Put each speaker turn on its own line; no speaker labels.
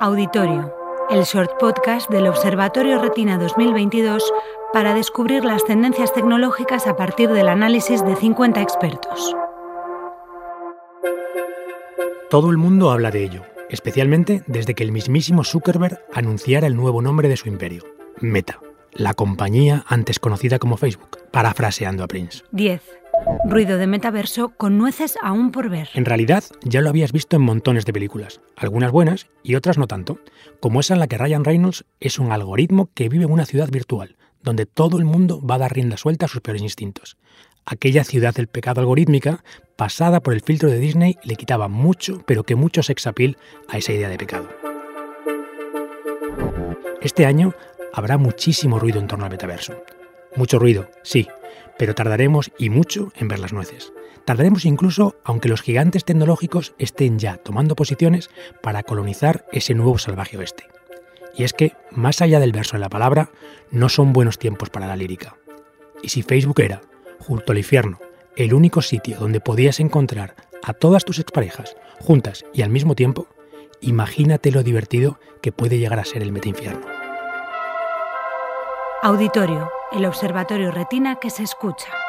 Auditorio, el short podcast del Observatorio Retina 2022 para descubrir las tendencias tecnológicas a partir del análisis de 50 expertos.
Todo el mundo habla de ello, especialmente desde que el mismísimo Zuckerberg anunciara el nuevo nombre de su imperio, Meta, la compañía antes conocida como Facebook, parafraseando a Prince.
10. Ruido de metaverso con nueces aún por ver.
En realidad, ya lo habías visto en montones de películas, algunas buenas y otras no tanto, como esa en la que Ryan Reynolds es un algoritmo que vive en una ciudad virtual, donde todo el mundo va a dar rienda suelta a sus peores instintos. Aquella ciudad del pecado algorítmica, pasada por el filtro de Disney, le quitaba mucho, pero que mucho sex appeal a esa idea de pecado. Este año habrá muchísimo ruido en torno al metaverso. Mucho ruido, sí, pero tardaremos y mucho en ver las nueces. Tardaremos incluso aunque los gigantes tecnológicos estén ya tomando posiciones para colonizar ese nuevo salvaje oeste. Y es que, más allá del verso de la palabra, no son buenos tiempos para la lírica. Y si Facebook era, junto al infierno, el único sitio donde podías encontrar a todas tus exparejas juntas y al mismo tiempo, imagínate lo divertido que puede llegar a ser el metainfierno.
Auditorio, el observatorio retina que se escucha.